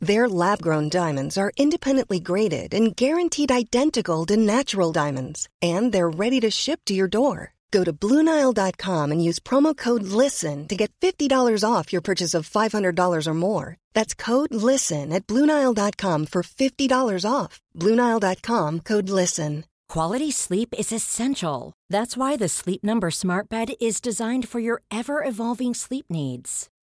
Their lab grown diamonds are independently graded and guaranteed identical to natural diamonds, and they're ready to ship to your door. Go to BlueNile.com and use promo code LISTEN to get $50 off your purchase of $500 or more. That's code LISTEN at BlueNile.com for $50 off. BlueNile.com code LISTEN. Quality sleep is essential. That's why the Sleep Number Smart Bed is designed for your ever evolving sleep needs.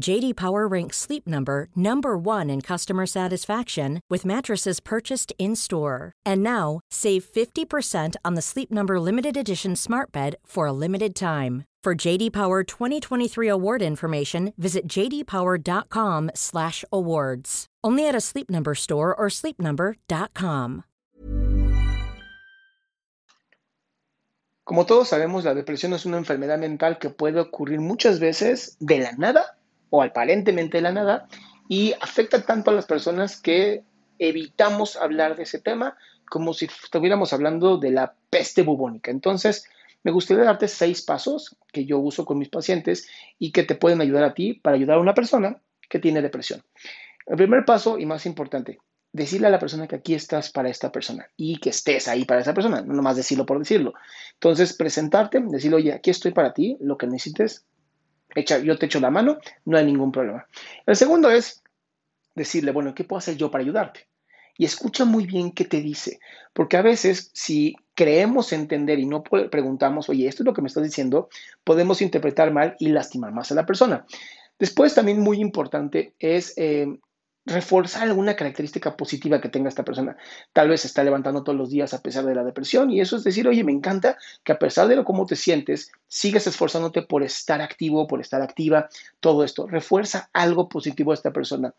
JD Power ranks Sleep Number number 1 in customer satisfaction with mattresses purchased in-store. And now, save 50% on the Sleep Number limited edition Smart Bed for a limited time. For JD Power 2023 award information, visit jdpower.com/awards. Only at a Sleep Number store or sleepnumber.com. Como todos sabemos, la depresión es una enfermedad mental que puede ocurrir muchas veces de la nada o aparentemente de la nada y afecta tanto a las personas que evitamos hablar de ese tema como si estuviéramos hablando de la peste bubónica. Entonces, me gustaría darte seis pasos que yo uso con mis pacientes y que te pueden ayudar a ti para ayudar a una persona que tiene depresión. El primer paso y más importante, decirle a la persona que aquí estás para esta persona y que estés ahí para esa persona, no nomás decirlo por decirlo. Entonces, presentarte, decirle, oye, aquí estoy para ti, lo que necesites, yo te echo la mano, no hay ningún problema. El segundo es decirle, bueno, ¿qué puedo hacer yo para ayudarte? Y escucha muy bien qué te dice, porque a veces si creemos entender y no preguntamos, oye, esto es lo que me estás diciendo, podemos interpretar mal y lastimar más a la persona. Después, también muy importante es eh, reforzar alguna característica positiva que tenga esta persona. Tal vez se está levantando todos los días a pesar de la depresión y eso es decir, oye, me encanta que a pesar de lo cómo te sientes, sigas esforzándote por estar activo, por estar activa, todo esto. Refuerza algo positivo a esta persona.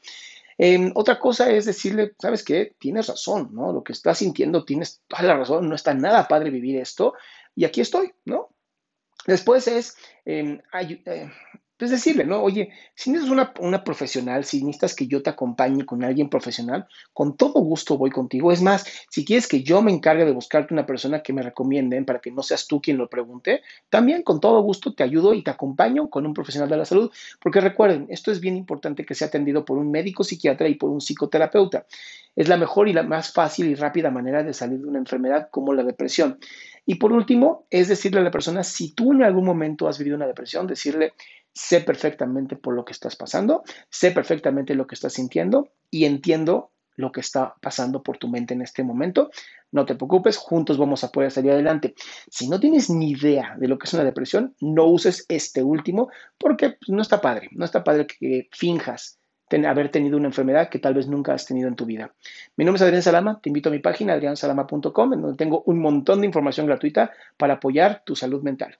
Em, otra cosa es decirle, ¿sabes qué? Tienes razón, ¿no? Lo que estás sintiendo, tienes toda la razón, no está nada padre vivir esto y aquí estoy, ¿no? Después es eh, es decirle, ¿no? Oye, si necesitas una, profesional, si necesitas que yo te acompañe con alguien profesional, con todo gusto voy contigo. Es más, si quieres que yo me encargue de buscarte una persona que me recomienden para que no seas tú quien lo pregunte, también con todo gusto te ayudo y te acompaño con un profesional de la salud. Porque recuerden, esto es bien importante que sea atendido por un médico psiquiatra y por un psicoterapeuta. Es la mejor y la más fácil y rápida manera de salir de una enfermedad como la depresión. Y por último, es decirle a la persona, si tú en algún momento has vivido una depresión, decirle, sé perfectamente por lo que estás pasando, sé perfectamente lo que estás sintiendo y entiendo lo que está pasando por tu mente en este momento. No te preocupes, juntos vamos a poder salir adelante. Si no tienes ni idea de lo que es una depresión, no uses este último porque pues, no está padre, no está padre que finjas haber tenido una enfermedad que tal vez nunca has tenido en tu vida. Mi nombre es Adrián Salama, te invito a mi página adriansalama.com en donde tengo un montón de información gratuita para apoyar tu salud mental.